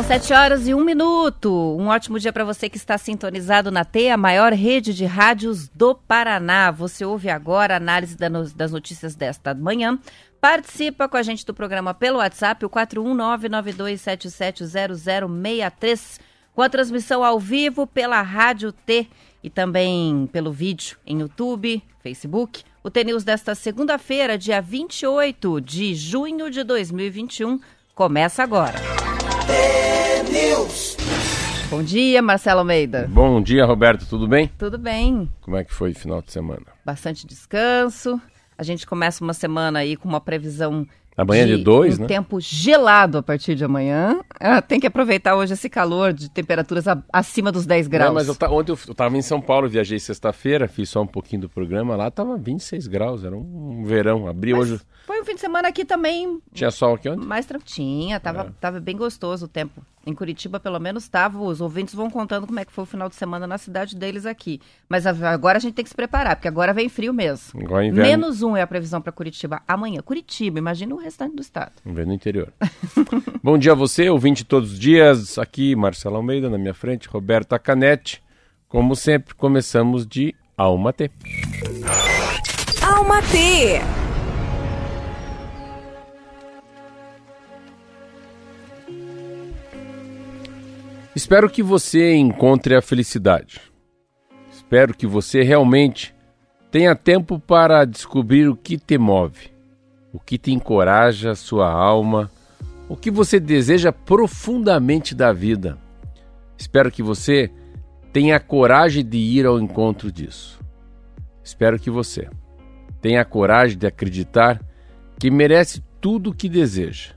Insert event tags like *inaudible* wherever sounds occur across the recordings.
São sete horas e um minuto. Um ótimo dia para você que está sintonizado na T, a maior rede de rádios do Paraná. Você ouve agora a análise das notícias desta manhã. Participa com a gente do programa pelo WhatsApp, o 41992770063, com a transmissão ao vivo pela Rádio T e também pelo vídeo em YouTube, Facebook. O TNews desta segunda-feira, dia 28 de junho de 2021, começa agora. T-News. Bom dia, Marcelo Almeida. Bom dia, Roberto, tudo bem? Tudo bem. Como é que foi o final de semana? Bastante descanso. A gente começa uma semana aí com uma previsão Amanhã de, de dois, um né? tempo gelado a partir de amanhã. Ah, tem que aproveitar hoje esse calor de temperaturas a, acima dos 10 graus. Não, mas eu, ontem eu estava em São Paulo, viajei sexta-feira, fiz só um pouquinho do programa. Lá tava 26 graus, era um verão. Abri mas hoje. Foi um fim de semana aqui também. Tinha sol aqui ontem? Mais tranquilo. Tava, é. tava bem gostoso o tempo. Em Curitiba, pelo menos, estava. Os ouvintes vão contando como é que foi o final de semana na cidade deles aqui. Mas agora a gente tem que se preparar, porque agora vem frio mesmo. Agora inverno... Menos um é a previsão para Curitiba amanhã. Curitiba, imagina o restante do estado. Vem no interior. *laughs* Bom dia a você, ouvinte todos os dias. Aqui, Marcelo Almeida, na minha frente, Roberta Canete. Como sempre, começamos de Alma T. Alma T. Espero que você encontre a felicidade. Espero que você realmente tenha tempo para descobrir o que te move, o que te encoraja sua alma, o que você deseja profundamente da vida. Espero que você tenha a coragem de ir ao encontro disso. Espero que você tenha a coragem de acreditar que merece tudo o que deseja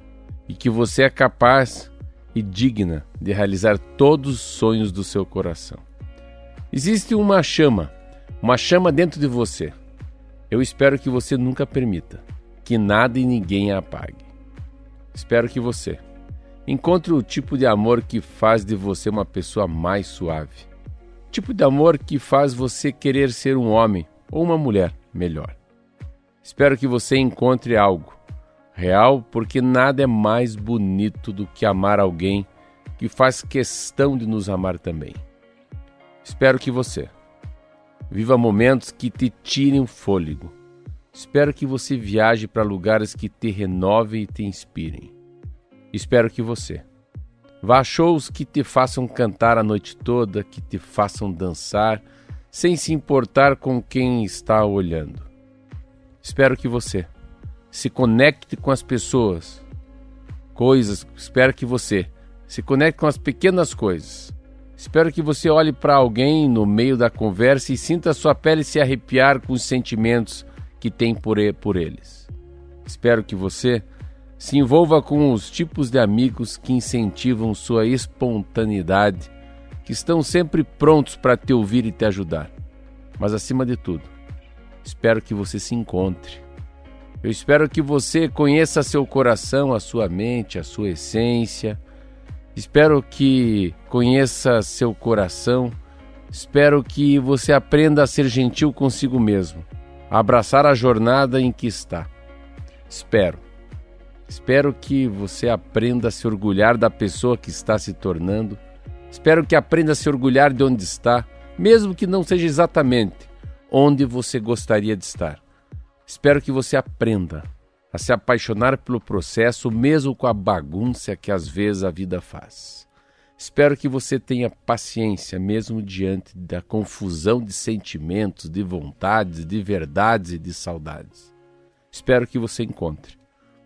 e que você é capaz e digna de realizar todos os sonhos do seu coração. Existe uma chama, uma chama dentro de você. Eu espero que você nunca permita que nada e ninguém a apague. Espero que você encontre o tipo de amor que faz de você uma pessoa mais suave. Tipo de amor que faz você querer ser um homem ou uma mulher melhor. Espero que você encontre algo real, porque nada é mais bonito do que amar alguém que faz questão de nos amar também. Espero que você viva momentos que te tirem o fôlego. Espero que você viaje para lugares que te renovem e te inspirem. Espero que você vá a shows que te façam cantar a noite toda, que te façam dançar, sem se importar com quem está olhando. Espero que você se conecte com as pessoas, coisas. Espero que você se conecte com as pequenas coisas. Espero que você olhe para alguém no meio da conversa e sinta a sua pele se arrepiar com os sentimentos que tem por, por eles. Espero que você se envolva com os tipos de amigos que incentivam sua espontaneidade, que estão sempre prontos para te ouvir e te ajudar. Mas acima de tudo, espero que você se encontre eu espero que você conheça seu coração, a sua mente, a sua essência. Espero que conheça seu coração. Espero que você aprenda a ser gentil consigo mesmo, a abraçar a jornada em que está. Espero. Espero que você aprenda a se orgulhar da pessoa que está se tornando. Espero que aprenda a se orgulhar de onde está, mesmo que não seja exatamente onde você gostaria de estar. Espero que você aprenda a se apaixonar pelo processo, mesmo com a bagunça que às vezes a vida faz. Espero que você tenha paciência, mesmo diante da confusão de sentimentos, de vontades, de verdades e de saudades. Espero que você encontre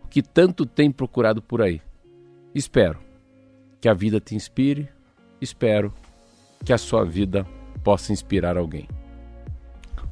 o que tanto tem procurado por aí. Espero que a vida te inspire, espero que a sua vida possa inspirar alguém.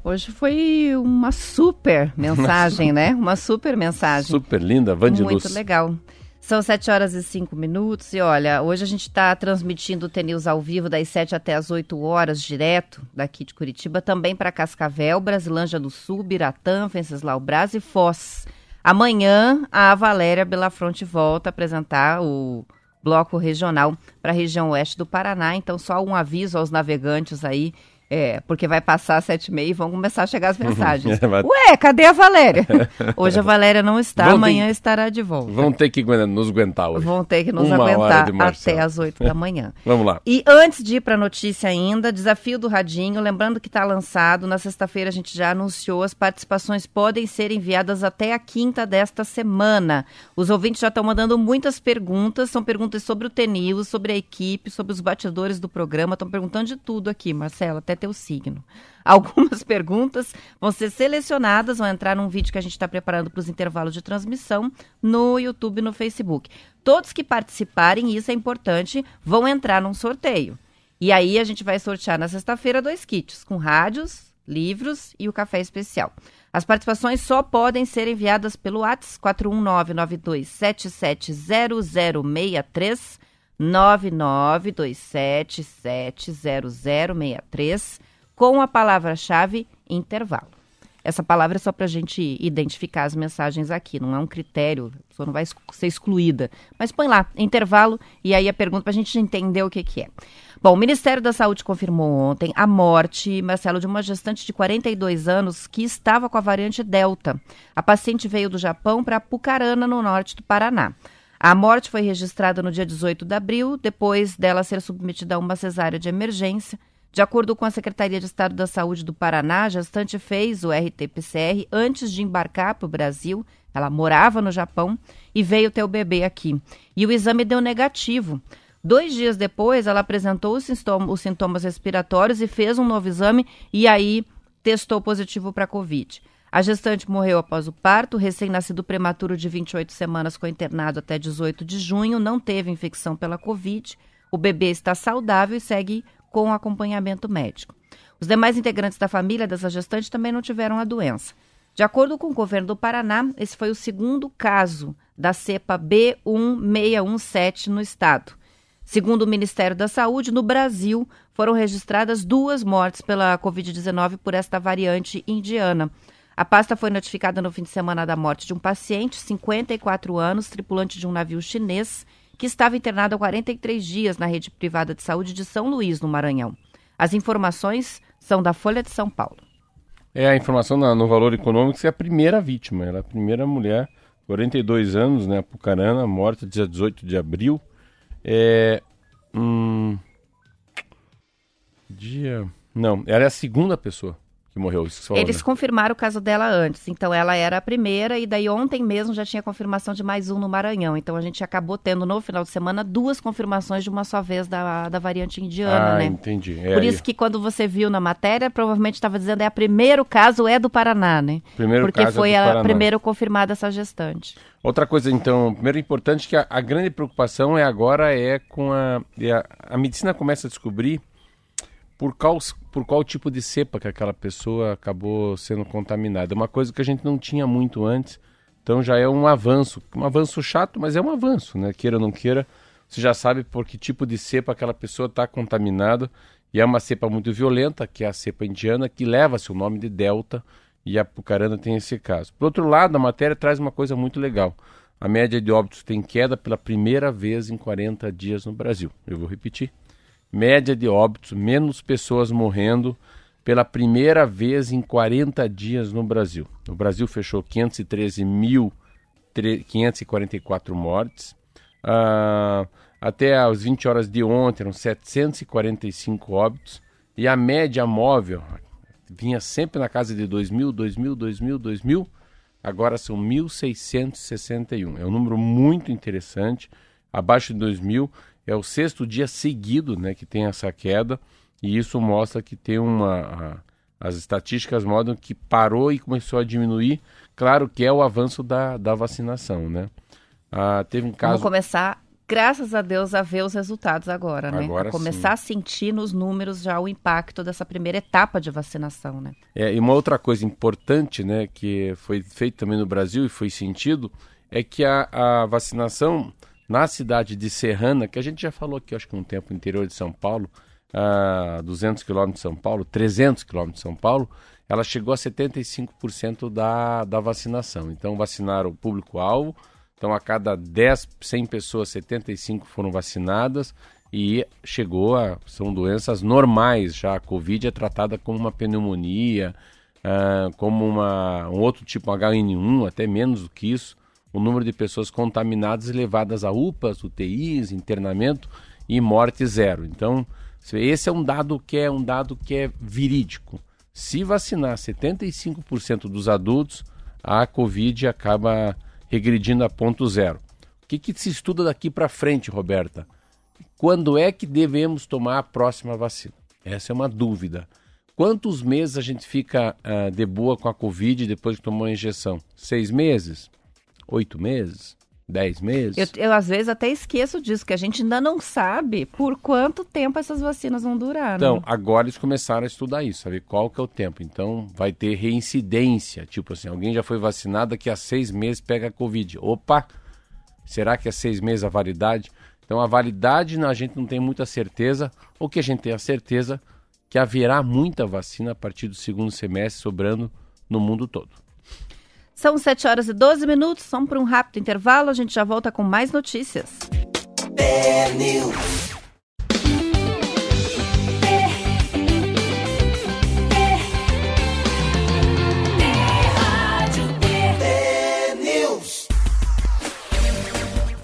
Hoje foi uma super *laughs* mensagem, né? Uma super mensagem. Super linda, Van de Muito legal. São 7 horas e 5 minutos e olha, hoje a gente está transmitindo o TNews ao vivo das 7 até as 8 horas, direto daqui de Curitiba, também para Cascavel, Brasilândia do Sul, Biratã, Venceslau Braz e Foz. Amanhã a Valéria Belafronte volta a apresentar o bloco regional para a região oeste do Paraná, então só um aviso aos navegantes aí é, porque vai passar sete e meia e vão começar a chegar as mensagens. *laughs* É, Ué, cadê a Valéria? *laughs* Hoje a Valéria não está, Vão ter- amanhã estará de volta. Vão ter que nos aguentar hoje. Vão ter que nos Uma aguentar até as 8 da manhã. *laughs* Vamos lá. E antes de ir para a notícia ainda, desafio do Radinho, lembrando que está lançado, na sexta-feira a gente já anunciou, as participações podem ser enviadas até a quinta desta semana. Os ouvintes já estão mandando muitas perguntas, são perguntas sobre o TNews, sobre a equipe, sobre os batidores do programa, estão perguntando de tudo aqui, Marcelo, até teu signo. *laughs* Algumas perguntas vão ser selecionadas, vão entrar num vídeo que a gente está preparando para os intervalos de transmissão no YouTube e no Facebook. Todos que participarem, isso é importante, vão entrar num sorteio. E aí a gente vai sortear na sexta-feira dois kits, com rádios, livros e o café especial. As participações só podem ser enviadas pelo WhatsApp 41992770063 9927770063 com a palavra-chave intervalo. Essa palavra é só para a gente identificar as mensagens aqui, não é um critério, a pessoa não vai ser excluída. Mas põe lá, intervalo, e aí a pergunta para a gente entender o que, que é. Bom, o Ministério da Saúde confirmou ontem a morte, Marcelo, de uma gestante de 42 anos que estava com a variante Delta. A paciente veio do Japão para Apucarana, no norte do Paraná. A morte foi registrada no dia 18 de abril, depois dela ser submetida a uma cesárea de emergência. De acordo com a Secretaria de Estado da Saúde do Paraná, a gestante fez o RT-PCR antes de embarcar para o Brasil. Ela morava no Japão e veio ter o bebê aqui. E o exame deu negativo. Dois dias depois, ela apresentou os sintomas, os sintomas respiratórios e fez um novo exame e aí testou positivo para Covid. A gestante morreu após o parto, o recém-nascido prematuro de 28 semanas foi internado até 18 de junho, não teve infecção pela Covid. O bebê está saudável e segue com acompanhamento médico. Os demais integrantes da família dessa gestante também não tiveram a doença. De acordo com o governo do Paraná, esse foi o segundo caso da cepa B1617 no estado. Segundo o Ministério da Saúde, no Brasil foram registradas duas mortes pela Covid-19 por esta variante indiana. A pasta foi notificada no fim de semana da morte de um paciente, 54 anos, tripulante de um navio chinês, que estava internado há 43 dias na rede privada de saúde de São Luís, no Maranhão. As informações são da Folha de São Paulo. É a informação no valor econômico, é a primeira vítima. Ela é a primeira mulher, 42 anos, né? Apucarana, morta dia 18 de abril. É. Hum, dia. Não, ela é a segunda pessoa que morreu. Falou, Eles né? confirmaram o caso dela antes, então ela era a primeira, e daí ontem mesmo já tinha confirmação de mais um no Maranhão. Então a gente acabou tendo no final de semana duas confirmações de uma só vez da, da variante indiana, Ah, né? entendi. É, Por isso que quando você viu na matéria, provavelmente estava dizendo é o primeiro caso é do Paraná, né? Primeiro Porque caso é foi do a primeiro confirmada essa gestante. Outra coisa, então, primeiro importante que a, a grande preocupação é agora é com a, é a a medicina começa a descobrir por qual por qual tipo de cepa que aquela pessoa acabou sendo contaminada. É uma coisa que a gente não tinha muito antes. Então já é um avanço, um avanço chato, mas é um avanço, né? Queira ou não queira, você já sabe por que tipo de cepa aquela pessoa está contaminada. E é uma cepa muito violenta, que é a cepa indiana, que leva seu nome de Delta, e a Pucarana tem esse caso. Por outro lado, a matéria traz uma coisa muito legal. A média de óbitos tem queda pela primeira vez em 40 dias no Brasil. Eu vou repetir. Média de óbitos, menos pessoas morrendo pela primeira vez em 40 dias no Brasil. O Brasil fechou 513.544 mortes. Ah, até às 20 horas de ontem eram 745 óbitos. E a média móvel vinha sempre na casa de 2.000, 2.000, 2.000, 2.000. Agora são 1.661. É um número muito interessante. Abaixo de 2.000 é o sexto dia seguido né, que tem essa queda. E isso mostra que tem uma. a- as estatísticas mostram que parou e começou a diminuir. Claro que é o avanço da, da vacinação, né? Ah, teve um Vamos caso. começar graças a Deus, a ver os resultados agora, né? Agora a começar sim. a sentir nos números já o impacto dessa primeira etapa de vacinação, né? É, e uma outra coisa importante, né, que foi feito também no Brasil e foi sentido, é que a, a vacinação na cidade de Serrana, que a gente já falou aqui, acho que um tempo, interior de São Paulo, a 200 quilômetros de São Paulo, 300 quilômetros de São Paulo, ela chegou a 75% da, da vacinação. Então, vacinaram o público-alvo, então a cada 10, 100 pessoas, 75 foram vacinadas e chegou a. São doenças normais já. A Covid é tratada como uma pneumonia, ah, como uma, um outro tipo H1N1, até menos do que isso. O número de pessoas contaminadas levadas a UPAs, UTIs, internamento e morte zero. Então, esse é um dado que é um dado que é verídico. Se vacinar 75% dos adultos, a Covid acaba regredindo a ponto zero. O que, que se estuda daqui para frente, Roberta? Quando é que devemos tomar a próxima vacina? Essa é uma dúvida. Quantos meses a gente fica uh, de boa com a Covid depois que tomou a injeção? Seis meses? Oito meses? Dez meses? Eu, eu, às vezes até esqueço disso, que a gente ainda não sabe por quanto tempo essas vacinas vão durar. Então, né? agora eles começaram a estudar isso, saber qual que é o tempo. Então, vai ter reincidência. Tipo assim, alguém já foi vacinado, daqui a seis meses pega a Covid. Opa! Será que é seis meses a validade? Então, a validade a gente não tem muita certeza. O que a gente tem a certeza que haverá muita vacina a partir do segundo semestre sobrando no mundo todo. São 7 horas e 12 minutos, vamos para um rápido intervalo, a gente já volta com mais notícias.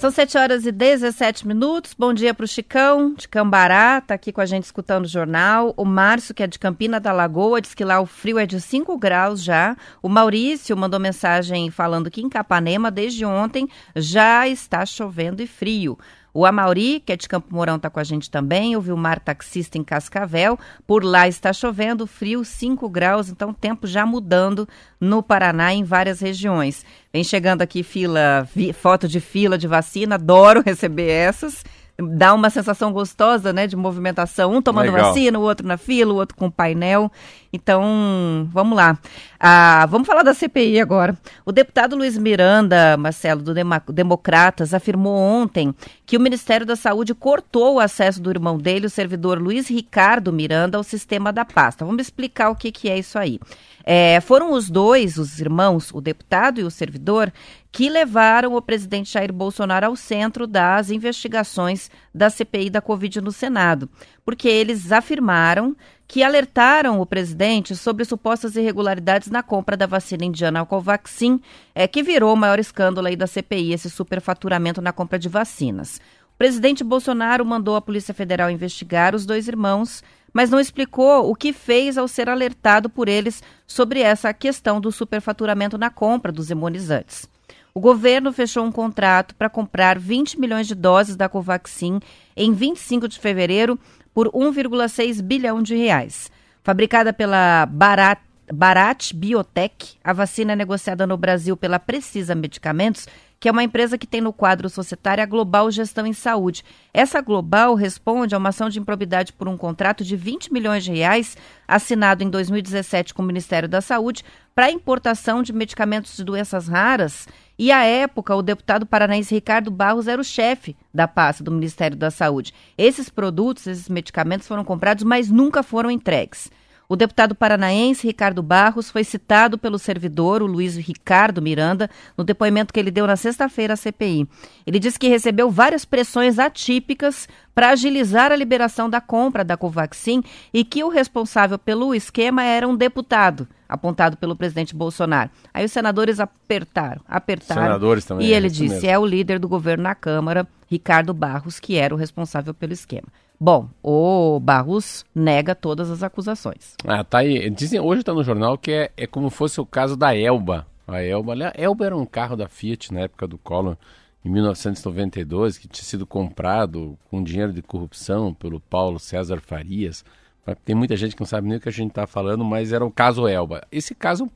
São 7 horas e 17 minutos. Bom dia para o Chicão, de Cambará, está aqui com a gente escutando o jornal. O Márcio, que é de Campina da Lagoa, diz que lá o frio é de 5 graus já. O Maurício mandou mensagem falando que em Capanema, desde ontem, já está chovendo e frio. O Amauri, que é de Campo Mourão, está com a gente também. O Vilmar, taxista em Cascavel. Por lá está chovendo, frio 5 graus, então tempo já mudando no Paraná em várias regiões. Vem chegando aqui fila, vi, foto de fila de vacina, adoro *laughs* receber essas dá uma sensação gostosa, né, de movimentação, um tomando Legal. vacina, o outro na fila, o outro com painel. Então, vamos lá. Ah, vamos falar da CPI agora. O deputado Luiz Miranda, Marcelo, do Democratas, afirmou ontem que o Ministério da Saúde cortou o acesso do irmão dele, o servidor Luiz Ricardo Miranda, ao sistema da pasta. Vamos explicar o que, que é isso aí. É, foram os dois, os irmãos, o deputado e o servidor, que levaram o presidente Jair Bolsonaro ao centro das investigações da CPI da Covid no Senado, porque eles afirmaram que alertaram o presidente sobre supostas irregularidades na compra da vacina indiana Covaxin, é, que virou o maior escândalo aí da CPI, esse superfaturamento na compra de vacinas. O presidente Bolsonaro mandou a Polícia Federal investigar os dois irmãos, mas não explicou o que fez ao ser alertado por eles sobre essa questão do superfaturamento na compra dos imunizantes. O governo fechou um contrato para comprar 20 milhões de doses da Covaxin em 25 de fevereiro por 1,6 bilhão de reais. Fabricada pela Barat, Barat Biotech, a vacina é negociada no Brasil pela Precisa Medicamentos, que é uma empresa que tem no quadro societário a Global Gestão em Saúde. Essa Global responde a uma ação de improbidade por um contrato de 20 milhões de reais assinado em 2017 com o Ministério da Saúde para importação de medicamentos de doenças raras. E à época, o deputado paranaense Ricardo Barros era o chefe da pasta do Ministério da Saúde. Esses produtos, esses medicamentos foram comprados, mas nunca foram entregues. O deputado paranaense Ricardo Barros foi citado pelo servidor, o Luiz Ricardo Miranda, no depoimento que ele deu na sexta-feira à CPI. Ele disse que recebeu várias pressões atípicas para agilizar a liberação da compra da Covaxin e que o responsável pelo esquema era um deputado, apontado pelo presidente Bolsonaro. Aí os senadores apertaram, apertaram. Senadores também, e ele é disse: mesmo. é o líder do governo na Câmara, Ricardo Barros, que era o responsável pelo esquema. Bom, o Barros nega todas as acusações. Ah, tá aí. Dizem, hoje tá no jornal que é, é como fosse o caso da Elba. A Elba, a Elba era um carro da Fiat na época do Collor, em 1992, que tinha sido comprado com dinheiro de corrupção pelo Paulo César Farias. Tem muita gente que não sabe nem o que a gente está falando, mas era o caso Elba. Esse caso,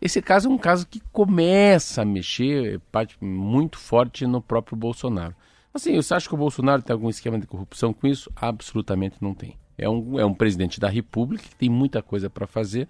esse caso é um caso que começa a mexer parte muito forte no próprio Bolsonaro. Assim, você acha que o Bolsonaro tem algum esquema de corrupção com isso? Absolutamente não tem. É um, é um presidente da República que tem muita coisa para fazer.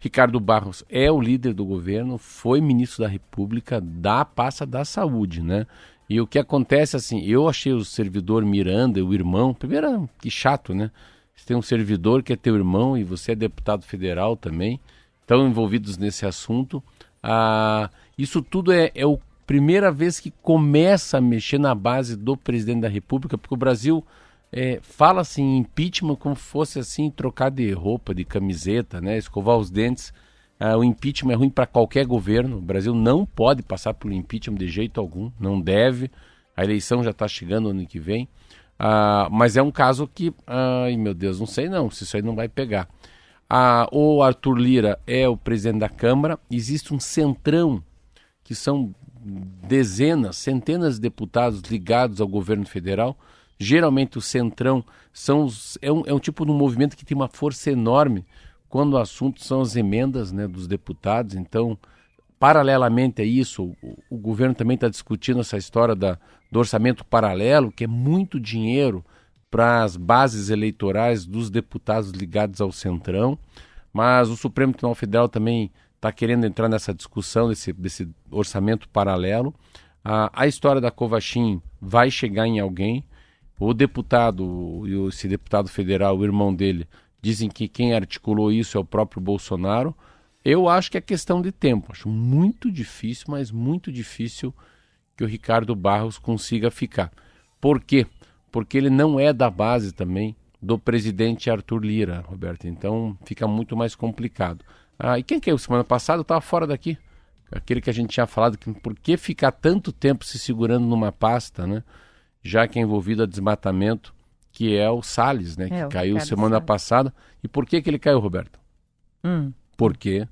Ricardo Barros é o líder do governo, foi ministro da República da pasta da saúde, né? E o que acontece assim, eu achei o servidor Miranda, o irmão, primeiro, que chato, né? Você tem um servidor que é teu irmão e você é deputado federal também, estão envolvidos nesse assunto. Ah, isso tudo é, é a primeira vez que começa a mexer na base do presidente da República, porque o Brasil é, fala assim impeachment como fosse assim trocar de roupa, de camiseta, né? Escovar os dentes. Ah, o impeachment é ruim para qualquer governo. O Brasil não pode passar pelo impeachment de jeito algum, não deve. A eleição já está chegando ano que vem. Ah, mas é um caso que, ai meu Deus, não sei não, se isso aí não vai pegar. Ah, o Arthur Lira é o presidente da Câmara. Existe um centrão que são dezenas, centenas de deputados ligados ao governo federal Geralmente o centrão são os, é, um, é um tipo de movimento que tem uma força enorme quando o assunto são as emendas né, dos deputados. Então, paralelamente a isso, o, o governo também está discutindo essa história da, do orçamento paralelo, que é muito dinheiro para as bases eleitorais dos deputados ligados ao Centrão. Mas o Supremo Tribunal Federal também está querendo entrar nessa discussão desse, desse orçamento paralelo. A, a história da Covaxin vai chegar em alguém. O deputado, esse deputado federal, o irmão dele, dizem que quem articulou isso é o próprio Bolsonaro. Eu acho que é questão de tempo. Acho muito difícil, mas muito difícil que o Ricardo Barros consiga ficar. Por quê? Porque ele não é da base também do presidente Arthur Lira, Roberto. Então fica muito mais complicado. Ah, e quem caiu semana passada estava fora daqui. Aquele que a gente tinha falado que por que ficar tanto tempo se segurando numa pasta, né? já que é envolvido a desmatamento, que é o Salles, né? É, que caiu semana Salles. passada. E por que, que ele caiu, Roberto? Hum. Porque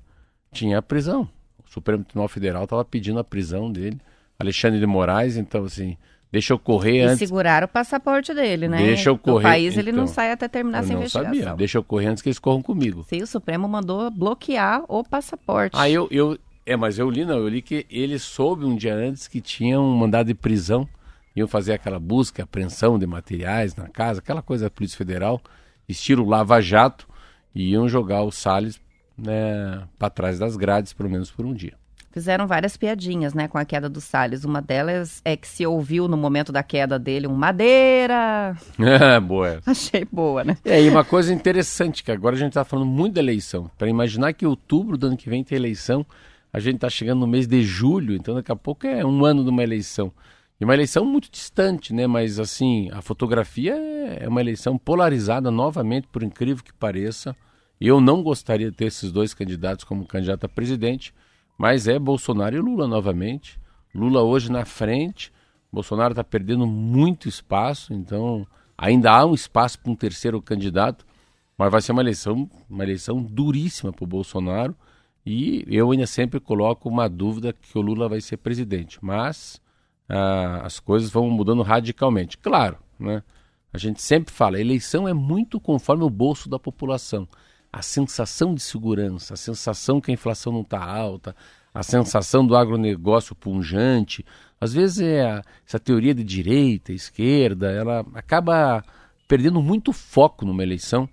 tinha a prisão. O Supremo Tribunal Federal estava pedindo a prisão dele. Alexandre de Moraes, então assim, deixa eu correr e antes. segurar o passaporte dele, né? Deixa eu correr. No país então, ele não então, sai até terminar essa investigação. Sabia. Deixa eu correr antes que eles corram comigo. Sim, o Supremo mandou bloquear o passaporte. Ah, eu, eu é, mas eu li não, eu li que ele soube um dia antes que tinha um mandado de prisão iam fazer aquela busca, apreensão de materiais na casa, aquela coisa da Polícia Federal, estilo Lava Jato, e iam jogar o Salles né, para trás das grades, pelo menos por um dia. Fizeram várias piadinhas, né, com a queda do Salles. Uma delas é que se ouviu no momento da queda dele um madeira. *laughs* É, boa. Achei boa, né? É, e uma coisa interessante, que agora a gente está falando muito da eleição. Para imaginar que outubro do ano que vem tem eleição, a gente está chegando no mês de julho, então daqui a pouco é um ano de uma eleição. E uma eleição muito distante, né? Mas assim, a fotografia é uma eleição polarizada novamente, por incrível que pareça. Eu não gostaria de ter esses dois candidatos como candidato a presidente, mas é Bolsonaro e Lula novamente. Lula hoje na frente, Bolsonaro está perdendo muito espaço, então ainda há um espaço para um terceiro candidato, mas vai ser uma eleição, uma eleição duríssima para o Bolsonaro. E eu ainda sempre coloco uma dúvida que o Lula vai ser presidente. Mas ah, as coisas vão mudando radicalmente. Claro, né? a gente sempre fala, eleição é muito conforme o bolso da população. A sensação de segurança, a sensação que a inflação não está alta, a sensação do agronegócio punjante. Às vezes é a, essa teoria de direita, esquerda, ela acaba perdendo muito foco numa eleição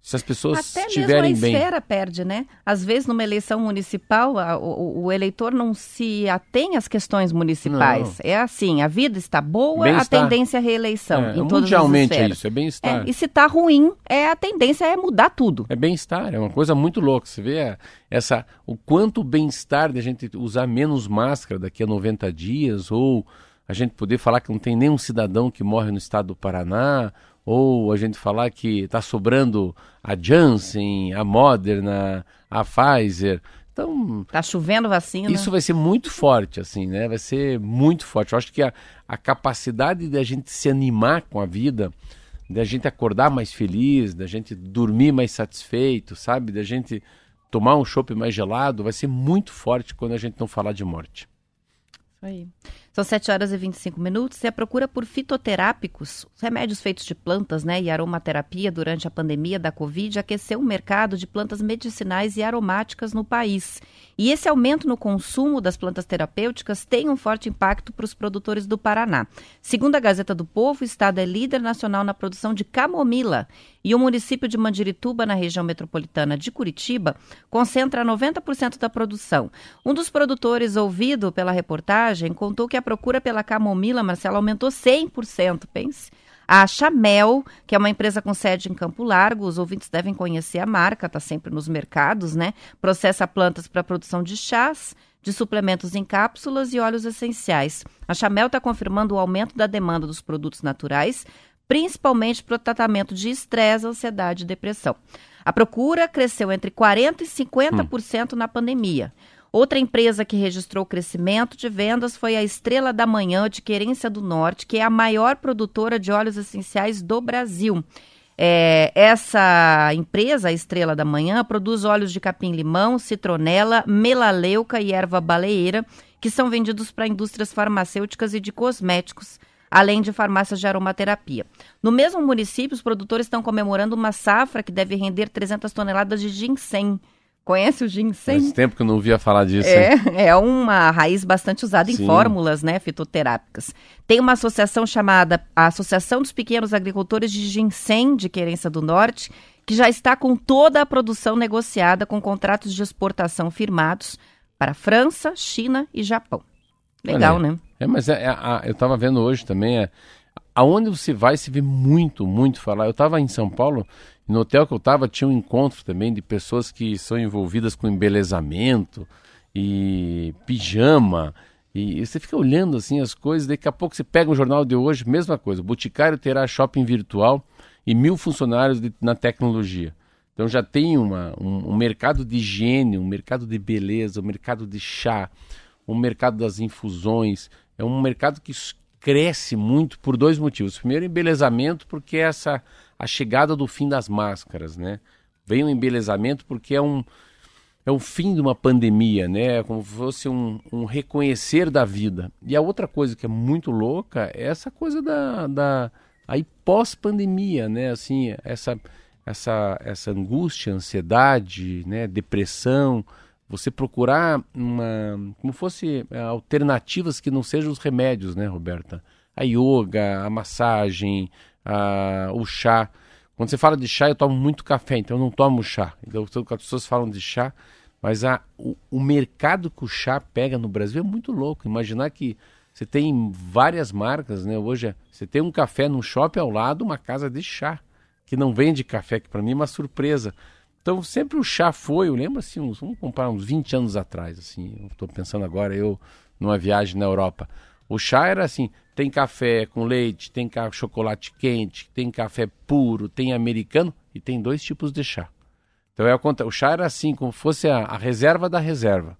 se as pessoas Até estiverem mesmo a bem. esfera perde, né? Às vezes, numa eleição municipal, a, o, o, eleitor não se atém às questões municipais. Não. É assim, a vida está boa, a tendência é a reeleição. É, mundialmente é isso, é bem-estar. É, e se está ruim, é, a tendência é mudar tudo. É bem-estar, é uma coisa muito louca. Você vê essa, o quanto bem-estar de a gente usar menos máscara daqui a 90 dias, ou a gente poder falar que não tem nenhum cidadão que morre no estado do Paraná, ou a gente falar que está sobrando a Janssen, a Moderna, a Pfizer. Então, tá chovendo vacina. Isso vai ser muito forte, assim, né? Vai ser muito forte. Eu acho que a, a capacidade da gente se animar com a vida, da gente acordar mais feliz, da gente dormir mais satisfeito, sabe? Da gente tomar um chopp mais gelado, vai ser muito forte quando a gente não falar de morte. Isso aí. São 7 horas e 25 minutos e a procura por fitoterápicos, remédios feitos de plantas né, e aromaterapia durante a pandemia da Covid aqueceu o mercado de plantas medicinais e aromáticas no país. E esse aumento no consumo das plantas terapêuticas tem um forte impacto para os produtores do Paraná. Segundo a Gazeta do Povo, o estado é líder nacional na produção de camomila e o município de Mandirituba, na região metropolitana de Curitiba, concentra 90% da produção. Um dos produtores ouvido pela reportagem contou que a procura pela camomila, Marcelo, aumentou 100%, pense. A Chamel, que é uma empresa com sede em Campo Largo, os ouvintes devem conhecer a marca, está sempre nos mercados, né? Processa plantas para produção de chás, de suplementos em cápsulas e óleos essenciais. A Chamel está confirmando o aumento da demanda dos produtos naturais, principalmente para o tratamento de estresse, ansiedade e depressão. A procura cresceu entre 40% e 50% hum. na pandemia. Outra empresa que registrou crescimento de vendas foi a Estrela da Manhã de Querência do Norte, que é a maior produtora de óleos essenciais do Brasil. É, essa empresa, a Estrela da Manhã, produz óleos de capim-limão, citronela, melaleuca e erva baleeira, que são vendidos para indústrias farmacêuticas e de cosméticos, além de farmácias de aromaterapia. No mesmo município, os produtores estão comemorando uma safra que deve render 300 toneladas de ginseng Conhece o ginseng? Faz tempo que eu não ouvia falar disso. É, *laughs* é uma raiz bastante usada em Sim. fórmulas né, fitoterápicas. Tem uma associação chamada a Associação dos Pequenos Agricultores de Ginseng de Querência do Norte, que já está com toda a produção negociada com contratos de exportação firmados para França, China e Japão. Legal, Olha, né? É, mas é, é, eu estava vendo hoje também, é, aonde você vai se vê muito, muito falar. Eu estava em São Paulo no hotel que eu estava tinha um encontro também de pessoas que são envolvidas com embelezamento e pijama. E você fica olhando assim as coisas, daqui a pouco você pega um jornal de hoje, mesma coisa. O Boticário terá shopping virtual e mil funcionários de, na tecnologia. Então já tem uma, um, um, mercado de higiene, um mercado de beleza, um mercado de chá, um mercado das infusões. É um mercado que cresce muito por dois motivos. Primeiro, embelezamento, porque essa a chegada do fim das máscaras, né? Vem um embelezamento porque é um é o fim de uma pandemia, né? É como se fosse um, um reconhecer da vida. E a outra coisa que é muito louca é essa coisa da, da aí pós-pandemia, né? Assim, essa essa essa angústia, ansiedade, né? Depressão, você procurar uma como fosse é, alternativas que não sejam os remédios, né, Roberta? A yoga, a massagem, a, o chá. Quando você fala de chá, eu tomo muito café, então eu não tomo chá. Então as pessoas falam de chá, mas a, o, o mercado que o chá pega no Brasil é muito louco. Imaginar que você tem várias marcas, né? Hoje você tem um café no shopping ao lado, uma casa de chá que não vende café, que para mim é uma surpresa. Então sempre o chá foi, eu lembro assim, uns, vamos comparar uns 20 anos atrás, assim, estou pensando agora eu numa viagem na Europa. O chá era assim, tem café com leite, tem chocolate quente, tem café puro, tem americano e tem dois tipos de chá. Então é o, chá era assim, como fosse a, a, reserva da reserva.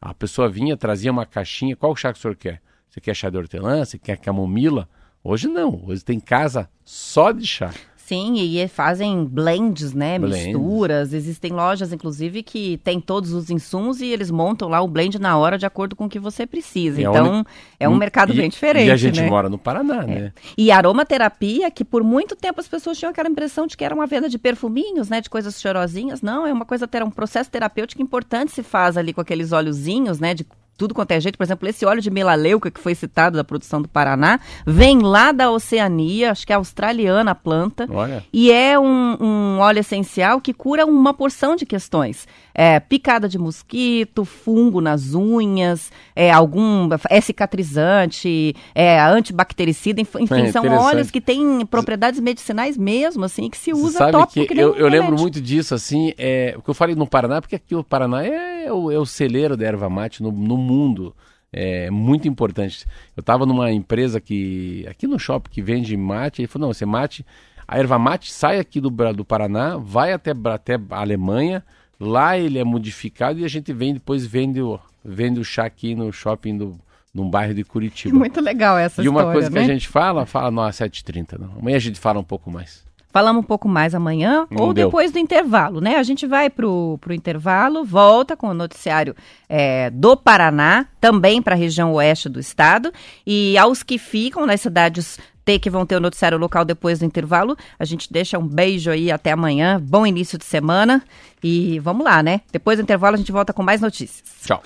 A pessoa vinha, trazia uma caixinha, qual chá que o senhor quer? Você quer chá de hortelã? Você quer camomila? Hoje não, hoje tem casa só de chá. Sim, e fazem blends, né? Misturas. Existem lojas, inclusive, que tem todos os insumos e eles montam lá o blend na hora de acordo com o que você precisa. É então, onde... é um mercado e, bem diferente. E a gente né? mora no Paraná, é. né? E aromaterapia, que por muito tempo as pessoas tinham aquela impressão de que era uma venda de perfuminhos, né? De coisas cheirosinhas. Não, é uma coisa, ter um processo terapêutico importante se faz ali com aqueles óleozinhos, né? De tudo quanto é jeito. Por exemplo, esse óleo de melaleuca que foi citado da produção do Paraná, vem lá da Oceania, acho que é australiana a planta. Olha. E é um, um óleo essencial que cura uma porção de questões. É, picada de mosquito, fungo nas unhas, é, algum é cicatrizante, é antibactericida, enfim, é, são óleos que têm propriedades medicinais mesmo, assim, que se usa Sabe tópico. Que, eu, eu lembro muito disso, assim, é, o que eu falei no Paraná, porque aqui o Paraná é, o, é o celeiro da erva mate no, no mundo. É muito importante. Eu estava numa empresa que, aqui no shopping, que vende mate, ele falou, não, você mate, a erva mate sai aqui do, do Paraná, vai até, até a Alemanha, Lá ele é modificado e a gente vem depois vende o, vende o chá aqui no shopping do, num bairro de Curitiba. *laughs* Muito legal essa e história, E uma coisa né? que a gente fala, fala, não, às 7h30, não. Amanhã a gente fala um pouco mais. Falamos um pouco mais amanhã Não ou deu. depois do intervalo, né? A gente vai pro, pro intervalo, volta com o noticiário é, do Paraná, também para a região oeste do estado. E aos que ficam nas cidades T que vão ter o noticiário local depois do intervalo, a gente deixa um beijo aí até amanhã. Bom início de semana. E vamos lá, né? Depois do intervalo a gente volta com mais notícias. Tchau.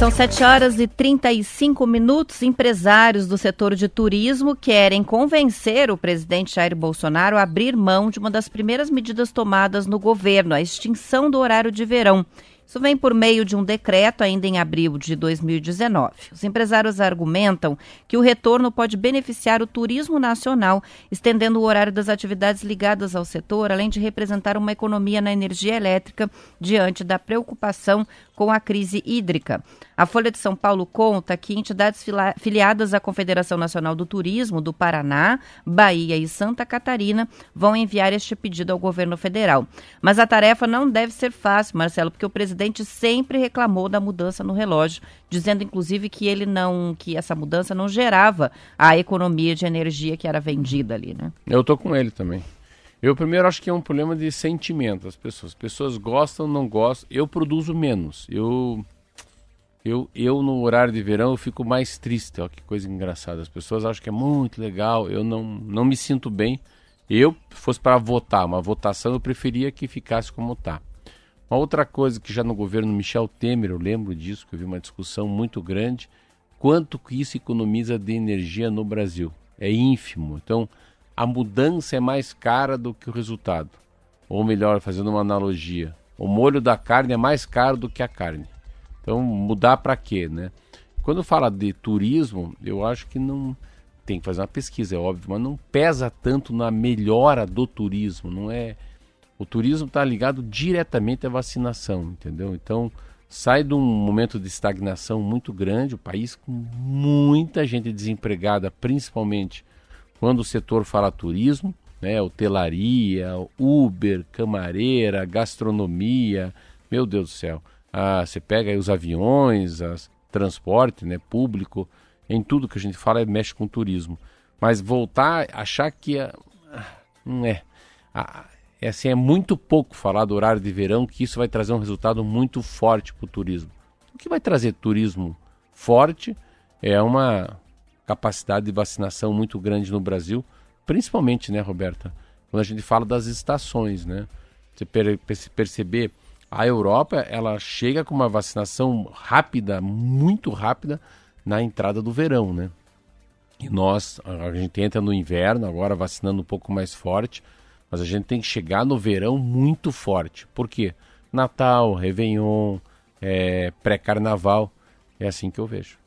São 7 horas e 35 minutos. Empresários do setor de turismo querem convencer o presidente Jair Bolsonaro a abrir mão de uma das primeiras medidas tomadas no governo, a extinção do horário de verão. Isso vem por meio de um decreto ainda em abril de 2019. Os empresários argumentam que o retorno pode beneficiar o turismo nacional, estendendo o horário das atividades ligadas ao setor, além de representar uma economia na energia elétrica diante da preocupação com a crise hídrica. A Folha de São Paulo conta que entidades filiadas à Confederação Nacional do Turismo do Paraná, Bahia e Santa Catarina vão enviar este pedido ao governo federal. Mas a tarefa não deve ser fácil, Marcelo, porque o presidente sempre reclamou da mudança no relógio, dizendo inclusive que ele não, que essa mudança não gerava a economia de energia que era vendida ali, né? Eu tô com ele também. Eu primeiro acho que é um problema de sentimento das pessoas. As pessoas gostam, não gostam. Eu produzo menos. Eu eu eu no horário de verão eu fico mais triste. Ó, que coisa engraçada. As pessoas acham que é muito legal. Eu não não me sinto bem. Eu se fosse para votar, uma votação eu preferia que ficasse como tá. Uma outra coisa que já no governo Michel Temer, eu lembro disso, que eu vi uma discussão muito grande, quanto que isso economiza de energia no Brasil. É ínfimo. Então, a mudança é mais cara do que o resultado. Ou melhor, fazendo uma analogia, o molho da carne é mais caro do que a carne. Então, mudar para quê, né? Quando fala de turismo, eu acho que não tem que fazer uma pesquisa, é óbvio, mas não pesa tanto na melhora do turismo, não é o turismo está ligado diretamente à vacinação, entendeu? Então sai de um momento de estagnação muito grande, o país com muita gente desempregada, principalmente quando o setor fala turismo, né? Hotelaria, Uber, camareira, gastronomia, meu Deus do céu. Ah, você pega aí os aviões, as transporte, né? Público, em tudo que a gente fala é mexe com turismo. Mas voltar, achar que é, não é. Ah, é assim, é muito pouco falar do horário de verão que isso vai trazer um resultado muito forte para o turismo. O que vai trazer turismo forte é uma capacidade de vacinação muito grande no Brasil, principalmente, né, Roberta? Quando a gente fala das estações, né? Você per perce- perceber, a Europa, ela chega com uma vacinação rápida, muito rápida, na entrada do verão, né? E nós, a gente entra no inverno agora vacinando um pouco mais forte, mas a gente tem que chegar no verão muito forte. Por quê? Natal, Réveillon, é, pré-carnaval. É assim que eu vejo.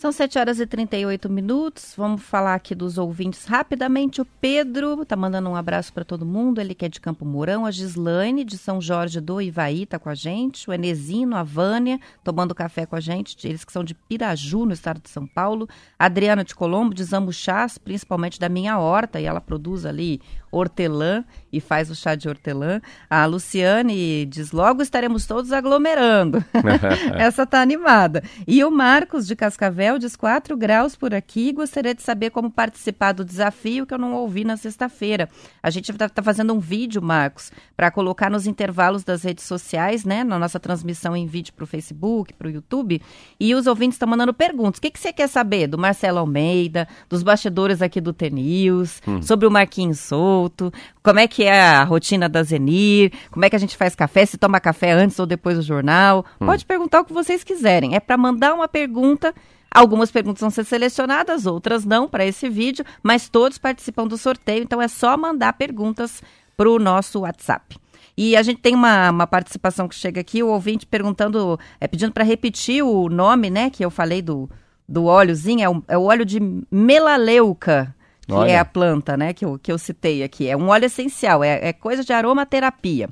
São 7 horas e 38 minutos. Vamos falar aqui dos ouvintes rapidamente. O Pedro tá mandando um abraço para todo mundo. Ele que é de Campo Mourão. A Gislaine, de São Jorge do Ivaí, tá com a gente. O Enesino, a Vânia, tomando café com a gente. Eles que são de Piraju, no estado de São Paulo. A Adriana de Colombo, de Zambuchás, principalmente da minha horta. E ela produz ali hortelã e faz o chá de hortelã. A Luciane diz: logo estaremos todos aglomerando. *laughs* Essa tá animada. E o Marcos de Cascavel diz 4 graus por aqui. Gostaria de saber como participar do desafio que eu não ouvi na sexta-feira. A gente está tá fazendo um vídeo, Marcos, para colocar nos intervalos das redes sociais, né? Na nossa transmissão em vídeo para o Facebook, para o YouTube. E os ouvintes estão mandando perguntas. O que, que você quer saber do Marcelo Almeida, dos bastidores aqui do TNews, sobre o Marquinhos Souto, como é que é a rotina da Zenir, como é que a gente faz café, se toma café antes ou depois do jornal. Pode perguntar o que vocês quiserem. É para mandar uma pergunta. Algumas perguntas vão ser selecionadas, outras não para esse vídeo, mas todos participam do sorteio, então é só mandar perguntas para o nosso WhatsApp. E a gente tem uma, uma participação que chega aqui, o ouvinte perguntando, é, pedindo para repetir o nome, né, que eu falei do, do óleozinho, é o, é o óleo de melaleuca, que Olha. é a planta, né, que eu, que eu citei aqui. É um óleo essencial, é, é coisa de aromaterapia.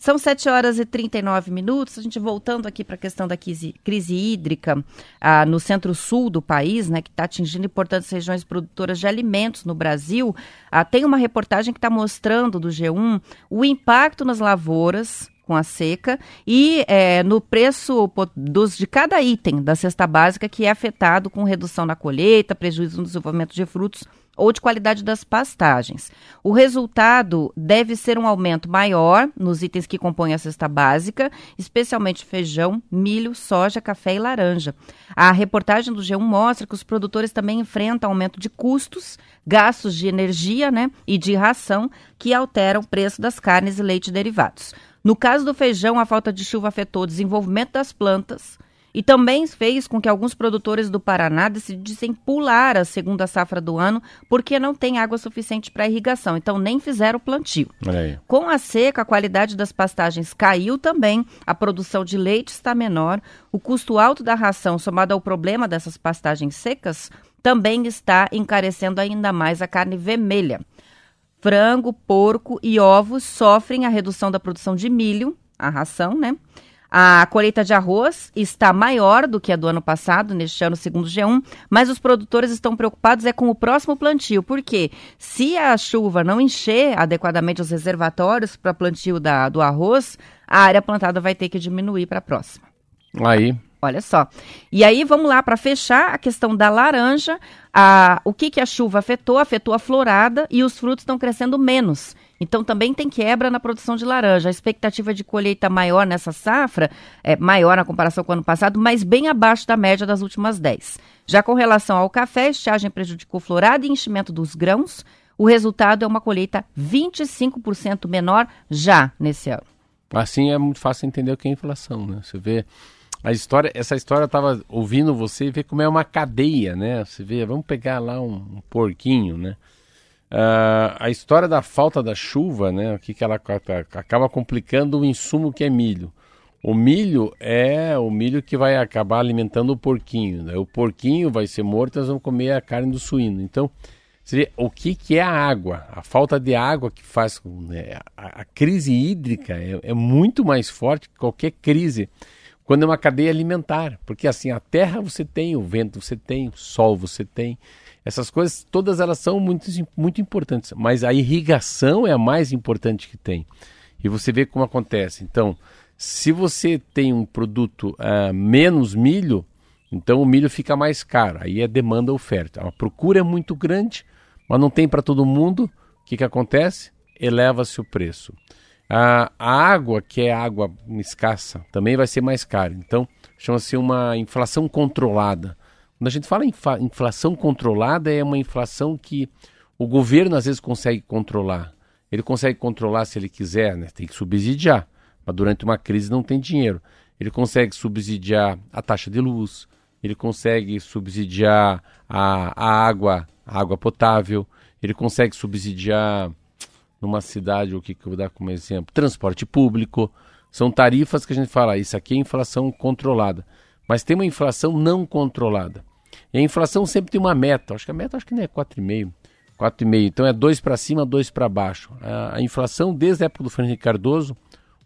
São 7 horas e 39 minutos. A gente voltando aqui para a questão da crise, crise hídrica ah, no centro-sul do país, né, que está atingindo importantes regiões produtoras de alimentos no Brasil. Ah, tem uma reportagem que está mostrando do G1 o impacto nas lavouras com a seca e é, no preço dos, de cada item da cesta básica que é afetado com redução na colheita, prejuízo no desenvolvimento de frutos ou de qualidade das pastagens. O resultado deve ser um aumento maior nos itens que compõem a cesta básica, especialmente feijão, milho, soja, café e laranja. A reportagem do G1 mostra que os produtores também enfrentam aumento de custos, gastos de energia né, e de ração que alteram o preço das carnes e leite derivados. No caso do feijão, a falta de chuva afetou o desenvolvimento das plantas, e também fez com que alguns produtores do Paraná decidissem pular a segunda safra do ano porque não tem água suficiente para irrigação, então nem fizeram o plantio. Com a seca, a qualidade das pastagens caiu também, a produção de leite está menor, o custo alto da ração, somado ao problema dessas pastagens secas, também está encarecendo ainda mais a carne vermelha. Frango, porco e ovos sofrem a redução da produção de milho, a ração, né? A colheita de arroz está maior do que a do ano passado, neste ano, segundo o G1, mas os produtores estão preocupados é com o próximo plantio, porque se a chuva não encher adequadamente os reservatórios para plantio da, do arroz, a área plantada vai ter que diminuir para a próxima. Aí, Olha só. E aí, vamos lá, para fechar a questão da laranja, a, o que, que a chuva afetou? Afetou a florada e os frutos estão crescendo menos. Então, também tem quebra na produção de laranja. A expectativa de colheita maior nessa safra, é maior na comparação com o ano passado, mas bem abaixo da média das últimas 10. Já com relação ao café, a estiagem prejudicou florada e enchimento dos grãos. O resultado é uma colheita 25% menor já nesse ano. assim é muito fácil entender o que é inflação, né? Você vê a história, essa história eu tava ouvindo você e vê como é uma cadeia, né? Você vê, vamos pegar lá um, um porquinho, né? Ah, a história da falta da chuva, né? O que, ela ca- acaba complicando o insumo que é milho. O milho é o milho que vai acabar alimentando o porquinho. Né? O porquinho vai ser morto, nós vamos comer a carne do suíno. Então, vê o que, que é a água? A falta de água que faz. né, a, a crise hídrica é, é muito mais forte que qualquer crise quando é uma cadeia alimentar. Porque assim, a terra você tem, o vento você tem, o sol você tem. Essas coisas, todas elas são muito, muito importantes. Mas a irrigação é a mais importante que tem. E você vê como acontece. Então, se você tem um produto ah, menos milho, então o milho fica mais caro. Aí é demanda oferta. A procura é muito grande, mas não tem para todo mundo. O que, que acontece? Eleva-se o preço. A, a água, que é água escassa, também vai ser mais cara. Então, chama-se uma inflação controlada. Quando a gente fala em inflação controlada, é uma inflação que o governo às vezes consegue controlar. Ele consegue controlar se ele quiser, né? tem que subsidiar. Mas durante uma crise não tem dinheiro. Ele consegue subsidiar a taxa de luz, ele consegue subsidiar a, a água, a água potável, ele consegue subsidiar numa cidade, o que, que eu vou dar como exemplo? Transporte público. São tarifas que a gente fala, isso aqui é inflação controlada. Mas tem uma inflação não controlada. E a inflação sempre tem uma meta. Acho que a meta acho que não é 4,5. 4,5. Então é 2 para cima, 2 para baixo. A, a inflação, desde a época do Fernando Cardoso,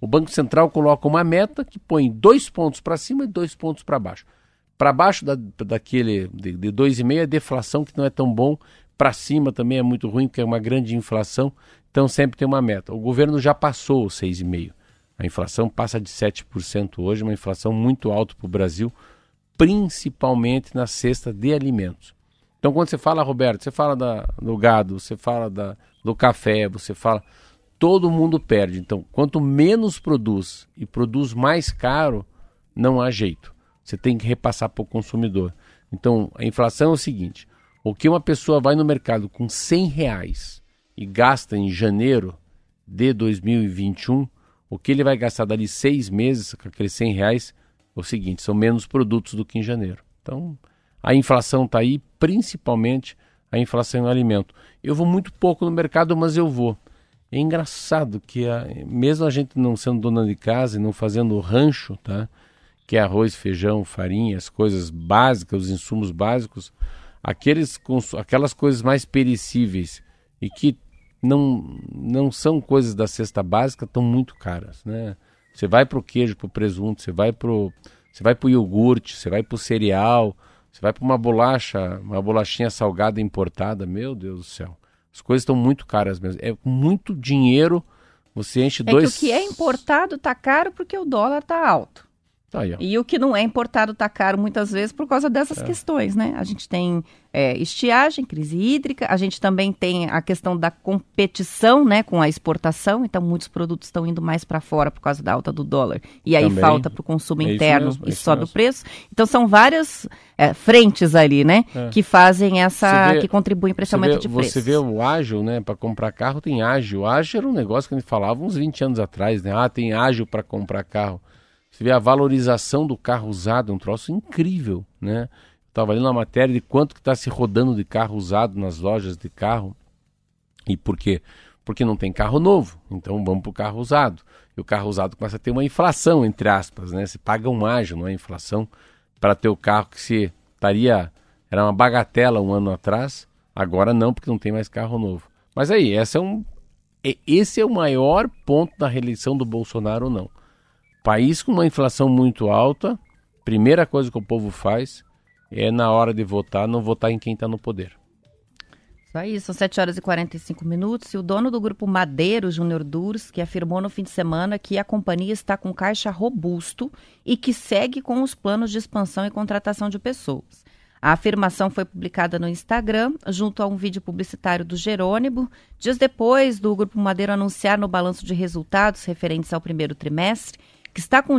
o Banco Central coloca uma meta que põe dois pontos para cima e dois pontos para baixo. Para baixo da, daquele de, de 2,5 é deflação, que não é tão bom. Para cima também é muito ruim, porque é uma grande inflação. Então sempre tem uma meta. O governo já passou os 6,5%. A inflação passa de 7% hoje, uma inflação muito alta para o Brasil, principalmente na cesta de alimentos. Então quando você fala, Roberto, você fala da, do gado, você fala da, do café, você fala. Todo mundo perde. Então, quanto menos produz e produz mais caro, não há jeito. Você tem que repassar para o consumidor. Então, a inflação é o seguinte: o que uma pessoa vai no mercado com 100 reais e gasta em janeiro de 2021, o que ele vai gastar dali seis meses com aqueles 100 reais o seguinte: são menos produtos do que em janeiro. Então, a inflação está aí, principalmente a inflação em alimento. Eu vou muito pouco no mercado, mas eu vou. É engraçado que a, mesmo a gente não sendo dona de casa e não fazendo rancho, tá? que é arroz, feijão, farinha, as coisas básicas, os insumos básicos, aqueles, aquelas coisas mais perecíveis e que não, não são coisas da cesta básica, estão muito caras, né? Você vai para o queijo, para o presunto, você vai para você vai para o iogurte, você vai para o cereal, você vai para uma bolacha, uma bolachinha salgada importada, meu Deus do céu. As coisas estão muito caras mesmo. É muito dinheiro, você enche É dois... que o que é importado tá caro porque o dólar tá alto. Tá aí. E o que não é importado tá caro muitas vezes por causa dessas É. questões, né? A gente tem é, estiagem, crise hídrica, a gente também tem a questão da competição, né, com a exportação. Então, muitos produtos estão indo mais para fora por causa da alta do dólar. E aí Também. falta para o consumo É interno mesmo, é e sobe o preço. Então, são várias é, frentes ali, né, É. que fazem essa, vê- que contribuem para esse aumento vê, de preços. você vê o ágil, né? Para comprar carro tem ágil. O ágil era um negócio que a gente falava uns 20 anos atrás, né? Ah, tem ágil para comprar carro. Você vê a valorização do carro usado, é um troço incrível, né? Estava lendo uma matéria de quanto que está se rodando de carro usado nas lojas de carro. E por quê? Porque não tem carro novo, então vamos para o carro usado. E o carro usado começa a ter uma inflação, entre aspas, né? Você paga um ágio, não é inflação, para ter o carro que se estaria. Era uma bagatela um ano atrás, agora não, porque não tem mais carro novo. Mas aí, essa é um, e- esse é o maior ponto da reeleição do Bolsonaro ou não. País com uma inflação muito alta, primeira coisa que o povo faz é, na hora de votar, não votar em quem está no poder. Isso aí, são 7 horas e 45 minutos. E o dono do grupo Madeiro, Júnior Durs, que afirmou no fim de semana que a companhia está com caixa robusto e que segue com os planos de expansão e contratação de pessoas. A afirmação foi publicada no Instagram, junto a um vídeo publicitário do Jerônimo, dias depois do Grupo Madeiro anunciar no balanço de resultados referentes ao primeiro trimestre que está com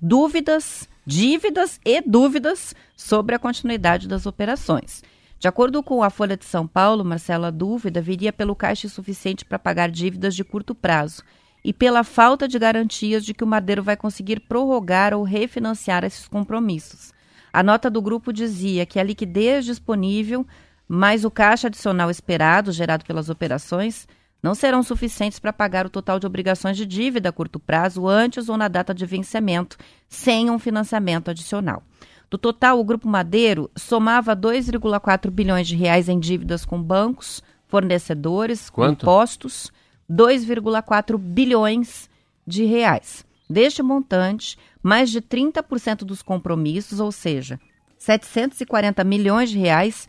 dúvidas, dívidas e dúvidas sobre a continuidade das operações. De acordo com a Folha de São Paulo, Marcela, a dúvida viria pelo caixa insuficiente para pagar dívidas de curto prazo e pela falta de garantias de que o Madeiro vai conseguir prorrogar ou refinanciar esses compromissos. A nota do grupo dizia que a liquidez disponível, mais o caixa adicional esperado gerado pelas operações, não serão suficientes para pagar o total de obrigações de dívida a curto prazo antes ou na data de vencimento, sem um financiamento adicional. Do total, o Grupo Madeiro somava 2,4 bilhões de reais em dívidas com bancos, fornecedores, Quanto? impostos, 2,4 bilhões de reais. Deste montante, mais de 30% dos compromissos, ou seja, 740 milhões de reais,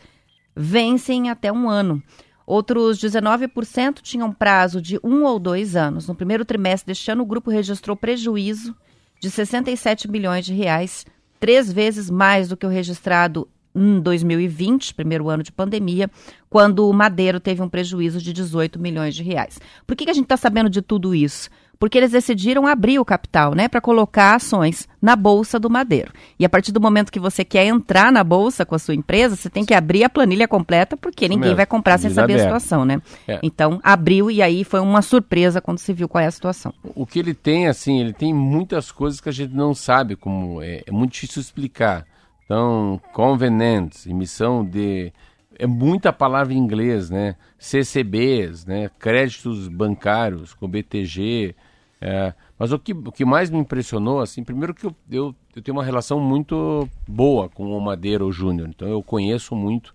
vencem até um ano. Outros 19% tinham prazo de um ou dois anos. No primeiro trimestre deste ano, o grupo registrou prejuízo de 67 milhões de reais, três vezes mais do que o registrado em 2020, primeiro ano de pandemia, quando o Madeiro teve um prejuízo de 18 milhões de reais. Por que, que a gente está sabendo de tudo isso? Porque eles decidiram abrir o capital, né, para colocar ações na bolsa do Madeiro. E a partir do momento que você quer entrar na bolsa com a sua empresa, você tem que abrir a planilha completa, porque ninguém mesmo, vai comprar sem saber a situação, né? É. Então abriu e aí foi uma surpresa quando se viu qual é a situação. O que ele tem, assim, ele tem muitas coisas que a gente não sabe como é, é muito difícil explicar. Então, covenants, emissão de é muita palavra em inglês, né? CCBs, né? Créditos bancários com BTG. É. Mas o que, o que mais me impressionou, assim, primeiro que eu, eu, eu tenho uma relação muito boa com o Madeiro Júnior. Então eu conheço muito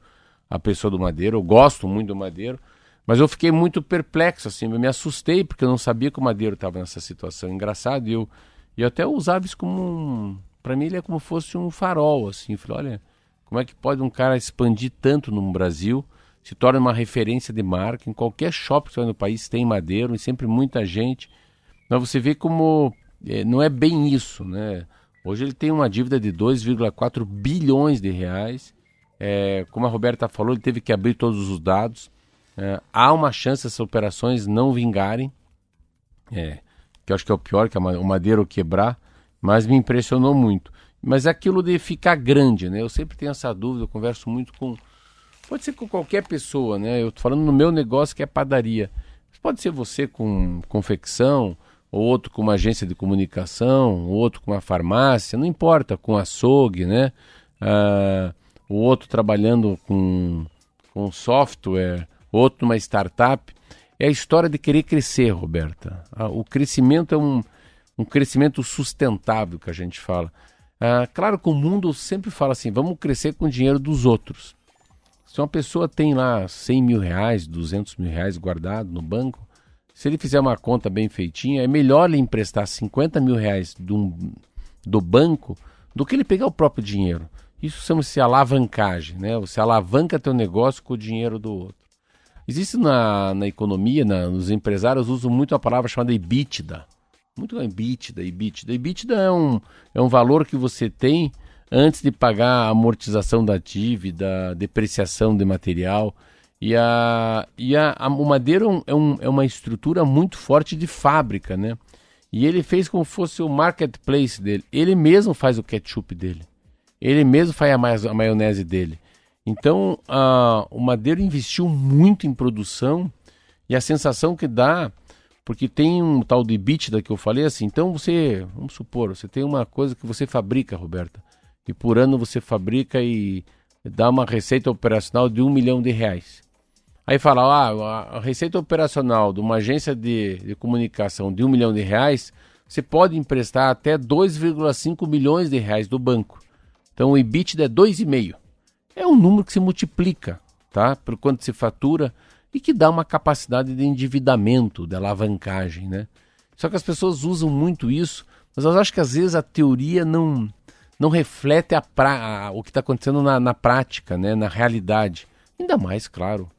a pessoa do Madeiro, eu gosto muito do Madeiro. Mas eu fiquei muito perplexo, assim, eu me assustei, porque eu não sabia que o Madeiro estava nessa situação. Engraçado, e eu, e eu até usava isso como um. Para mim, ele é como fosse um farol, assim. Eu falei, olha, como é que pode um cara expandir tanto no Brasil, se torna uma referência de marca, em qualquer shopping que você vai no país tem Madeiro, e sempre muita gente. Mas você vê como eh, não é bem isso, né? Hoje ele tem uma dívida de 2,4 bilhões de reais. É, como a Roberta falou, ele teve que abrir todos os dados. É, há uma chance dessas operações não vingarem, é, que eu acho que é o pior, que é o madeiro quebrar, mas me impressionou muito. Mas é aquilo de ficar grande, né? Eu sempre tenho essa dúvida, eu converso muito com. Pode ser com qualquer pessoa, né? Eu tô falando no meu negócio que é padaria. Pode ser você com confecção, ou outro com uma agência de comunicação, ou outro com uma farmácia, não importa, com açougue, né? Ah, o outro trabalhando com, com software, outro numa startup. É a história de querer crescer, Roberta. Ah, o crescimento é um, um crescimento sustentável que a gente fala. Ah, claro que o mundo sempre fala assim: vamos crescer com o dinheiro dos outros. Se uma pessoa tem lá 100 mil reais, 200 mil reais guardado no banco, se ele fizer uma conta bem feitinha, é melhor ele emprestar 50 mil reais do, do banco do que ele pegar o próprio dinheiro. Isso chama-se alavancagem, né? Você alavanca teu negócio com o dinheiro do outro. Existe na, na economia, na, nos empresários usam muito a palavra chamada EBITDA. Muito EBITDA, EBITDA. EBITDA é um, é um valor que você tem antes de pagar a amortização da dívida, depreciação de material. E, a, e a, a, o Madeira é, um, é uma estrutura muito forte de fábrica, né? E ele fez como fosse o marketplace dele. Ele mesmo faz o ketchup dele. Ele mesmo faz a, ma a maionese dele. Então, a, o Madeira investiu muito em produção e a sensação que dá, porque tem um tal de EBITDA que eu falei assim, então você, vamos supor, você tem uma coisa que você fabrica, Roberta, e por ano você fabrica e dá uma receita operacional de um milhão de reais. Aí fala, ah, a receita operacional de uma agência de, de comunicação de um milhão de reais, você pode emprestar até 2,5 milhões de reais do banco. Então o EBITDA é 2,5. É um número que se multiplica, tá? Por quanto se fatura e que dá uma capacidade de endividamento, de alavancagem, né? Só que as pessoas usam muito isso, mas eu acho que às vezes a teoria não, não reflete a pra, a, o que está acontecendo na, na prática, né? na realidade. Ainda mais, claro,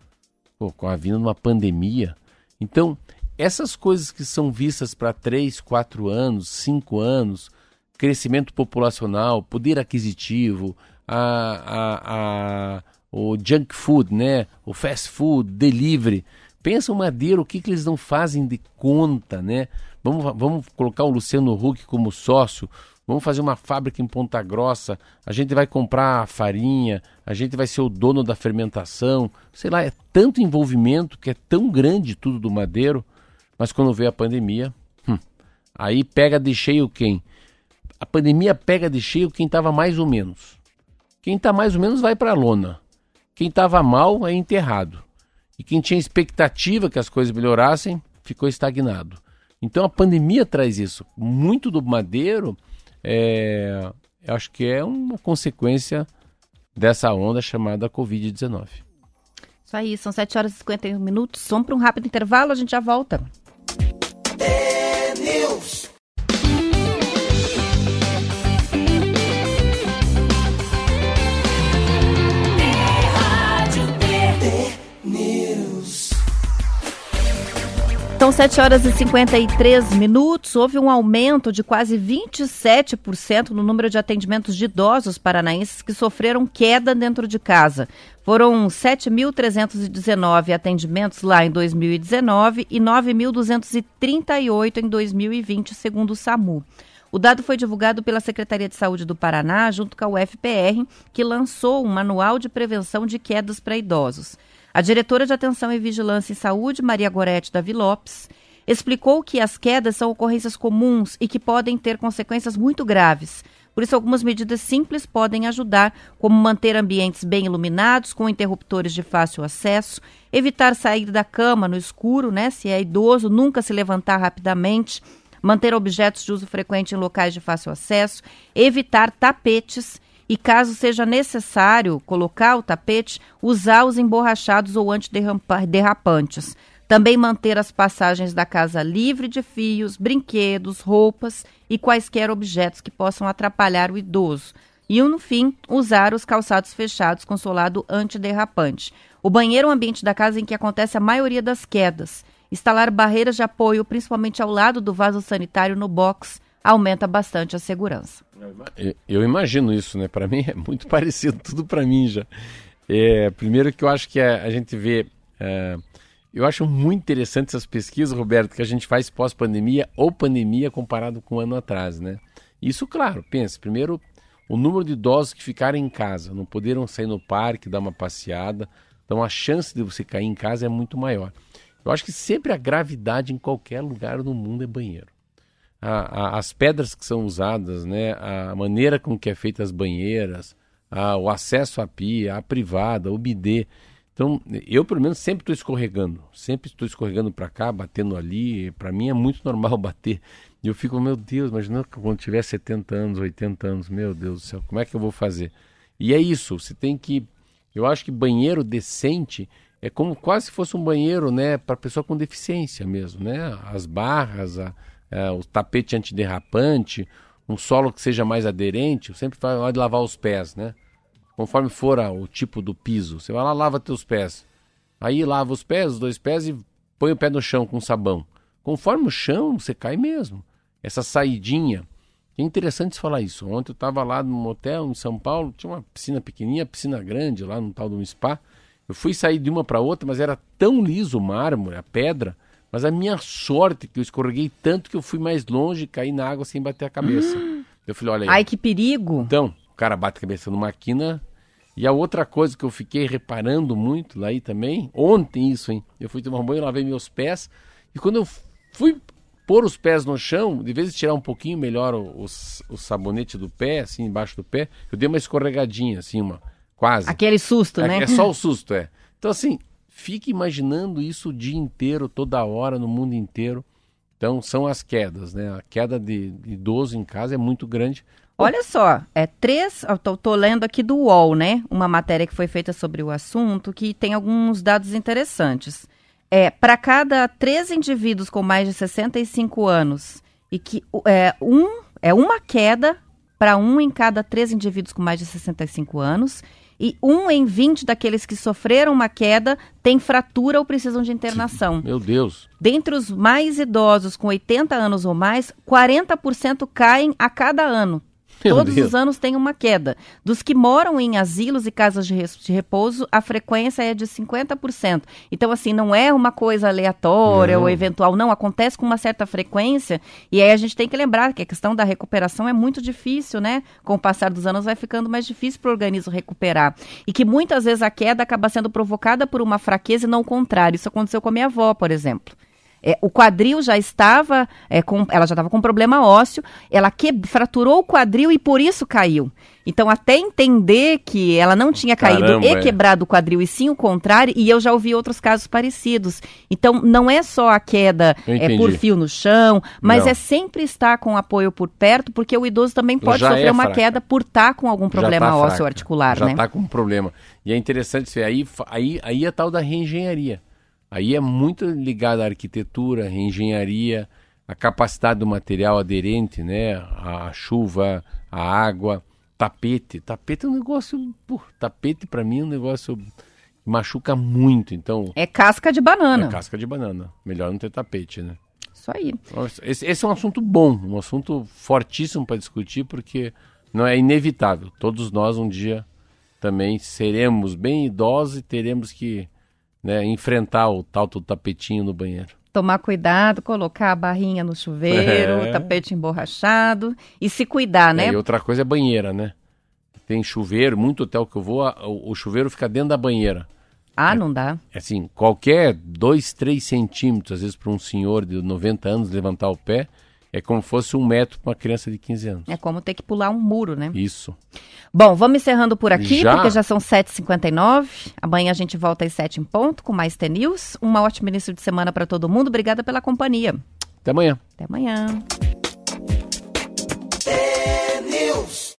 pô, com a vinda de uma pandemia. Então, essas coisas que são vistas para 3, 4 anos, 5 anos, crescimento populacional, poder aquisitivo, a, a, a, o junk food, né? o fast food, delivery. Pensa o Madeira, o que, que eles não fazem de conta, né? Vamos, vamos colocar o Luciano Huck como sócio, Vamos fazer uma fábrica em Ponta Grossa, a gente vai comprar farinha, a gente vai ser o dono da fermentação. Sei lá, é tanto envolvimento que é tão grande tudo do Madeiro, mas quando veio a pandemia, hum, aí pega de cheio quem? A pandemia pega de cheio quem estava mais ou menos. Quem está mais ou menos vai para a lona. Quem estava mal é enterrado. E quem tinha expectativa que as coisas melhorassem ficou estagnado. Então a pandemia traz isso. Muito do Madeiro é, eu acho que é uma consequência dessa onda chamada Covid-19. Isso aí, são 7 horas e 51 minutos. Vamos para um rápido intervalo, a gente já volta. São 7 horas e 53 minutos. Houve um aumento de quase 27% no número de atendimentos de idosos paranaenses que sofreram queda dentro de casa. Foram 7.319 atendimentos lá em 2019 e 9.238 em 2020, segundo o SAMU. O dado foi divulgado pela Secretaria de Saúde do Paraná, junto com a UFPR, que lançou um manual de prevenção de quedas para idosos. A diretora de Atenção e Vigilância em Saúde, Maria Gorete Davi Lopes, explicou que as quedas são ocorrências comuns e que podem ter consequências muito graves. Por isso, algumas medidas simples podem ajudar, como manter ambientes bem iluminados, com interruptores de fácil acesso, evitar sair da cama no escuro, né? Se é idoso, nunca se levantar rapidamente, manter objetos de uso frequente em locais de fácil acesso, evitar tapetes e, caso seja necessário colocar o tapete, usar os emborrachados ou antiderrapantes. Também manter as passagens da casa livre de fios, brinquedos, roupas e quaisquer objetos que possam atrapalhar o idoso. E, no fim, usar os calçados fechados com solado antiderrapante. O banheiro é um ambiente da casa em que acontece a maioria das quedas. Instalar barreiras de apoio, principalmente ao lado do vaso sanitário no box, aumenta bastante a segurança. Eu- Eu imagino isso, né? Para mim é muito *laughs* parecido, tudo para mim já. É, primeiro que eu acho que a, a gente vê. é, eu acho muito interessante essas pesquisas, Roberto, que a gente faz pós-pandemia ou pandemia comparado com um ano atrás, né? Isso, claro, pense. Primeiro, o número de idosos que ficaram em casa, não poderam sair no parque, dar uma passeada. Então a chance de você cair em casa é muito maior. Eu acho que sempre a gravidade em qualquer lugar do mundo é banheiro a- a- as pedras que são usadas, né, a maneira com que é feita as banheiras, a- o acesso à pia, a privada, o bidê. Então, eu pelo menos sempre estou escorregando, sempre estou escorregando para cá, batendo ali. Para mim é muito normal *laughs* bater. E eu fico, meu Deus, imagina quando tiver 70 anos, 80 anos, meu Deus do céu, como é que eu vou fazer? E é isso, você tem que Eu acho que banheiro decente é como quase se fosse um banheiro, né, para pessoa com deficiência mesmo, né? As barras, a, a, o tapete antiderrapante, um solo que seja mais aderente. Eu sempre falo de lavar os pés, né? Conforme for o tipo do piso, você vai lá lava teus pés. Aí lava os pés, os dois pés e põe o pé no chão com sabão. Conforme o chão, você cai mesmo. Essa saidinha. É interessante falar isso. Ontem eu estava lá num hotel em São Paulo, tinha uma piscina pequenininha, piscina grande lá no tal de um spa. Eu fui sair de uma para outra, mas era tão liso o mármore, a pedra, mas a minha sorte que eu escorreguei tanto que eu fui mais longe e caí na água sem bater a cabeça. Eu falei, olha aí. Ai, que perigo. Então, o cara bate a cabeça numa quina. E a outra coisa que eu fiquei reparando muito lá aí também, ontem isso, hein? Eu fui tomar um banho, lavei meus pés. E quando eu fui pôr os pés no chão, de vez de tirar um pouquinho melhor o, o, o sabonete do pé, assim, embaixo do pé, eu dei uma escorregadinha, assim, uma quase. Aquele susto, É, né? é só o susto, é. Então, assim, fique imaginando isso o dia inteiro, toda hora, no mundo inteiro. Então, são as quedas, né? A queda de, de idoso em casa é muito grande. Olha só, é três. Tô lendo aqui do UOL, né? Uma matéria que foi feita sobre o assunto que tem alguns dados interessantes. É, para cada três indivíduos com mais de 65 anos e que é, um, é uma queda para um em cada três indivíduos com mais de 65 anos e um em 20 daqueles que sofreram uma queda tem fratura ou precisam de internação. Meu Deus. Dentre os mais idosos com 80 anos ou mais, 40% caem a cada ano. Meu Todos Deus. os anos tem uma queda. Dos que moram em asilos e casas de, repouso, a frequência é de 50%. Então, assim, não é uma coisa aleatória Não. ou eventual, não. Acontece com uma certa frequência. E aí a gente tem que lembrar que a questão da recuperação é muito difícil, né? Com o passar dos anos vai ficando mais difícil para o organismo recuperar. E que muitas vezes a queda acaba sendo provocada por uma fraqueza e não o contrário. Isso aconteceu com a minha avó, por exemplo. É, o quadril já estava, é, com, ela já estava com problema ósseo, ela que, fraturou o quadril e por isso caiu. Então, até entender que ela não tinha caído Caramba, e é. quebrado o quadril, e sim o contrário, e eu já ouvi outros casos parecidos. Então, não é só a queda é, por fio no chão, mas Não. é sempre estar com apoio por perto, porque o idoso também pode Já sofrer é uma fraca. queda por estar com algum problema tá ósseo articular, já né? está com um problema. E é interessante isso aí, aí, aí é tal da reengenharia. Aí é muito ligado à arquitetura, reengenharia, a capacidade do material aderente, né? A chuva, a água, tapete. Tapete é um negócio, pô, tapete para mim é um negócio que machuca muito. Então, É casca de banana. é casca de banana. Melhor não ter tapete, né? Isso aí. Nossa, Esse, esse é um assunto bom, um assunto fortíssimo para discutir, porque não é inevitável. Todos nós um dia também seremos bem idosos e teremos que né, enfrentar o tal do tapetinho no banheiro. Tomar cuidado, colocar a barrinha no chuveiro, É. o tapete emborrachado e se cuidar, né? É, e outra coisa é banheira, né? Tem chuveiro, muito hotel que eu vou, o, o chuveiro fica dentro da banheira. Ah, não dá. Assim, qualquer 2, 3 centímetros, às vezes para um senhor de 90 anos levantar o pé, é como fosse um metro para uma criança de 15 anos. É como ter que pular um muro, né? Isso. Bom, vamos encerrando por aqui, já? porque já são 7h59. Amanhã a gente volta às 7 em ponto com mais T-News. Uma ótima início de semana para todo mundo. Obrigada pela companhia. Até amanhã. Até amanhã.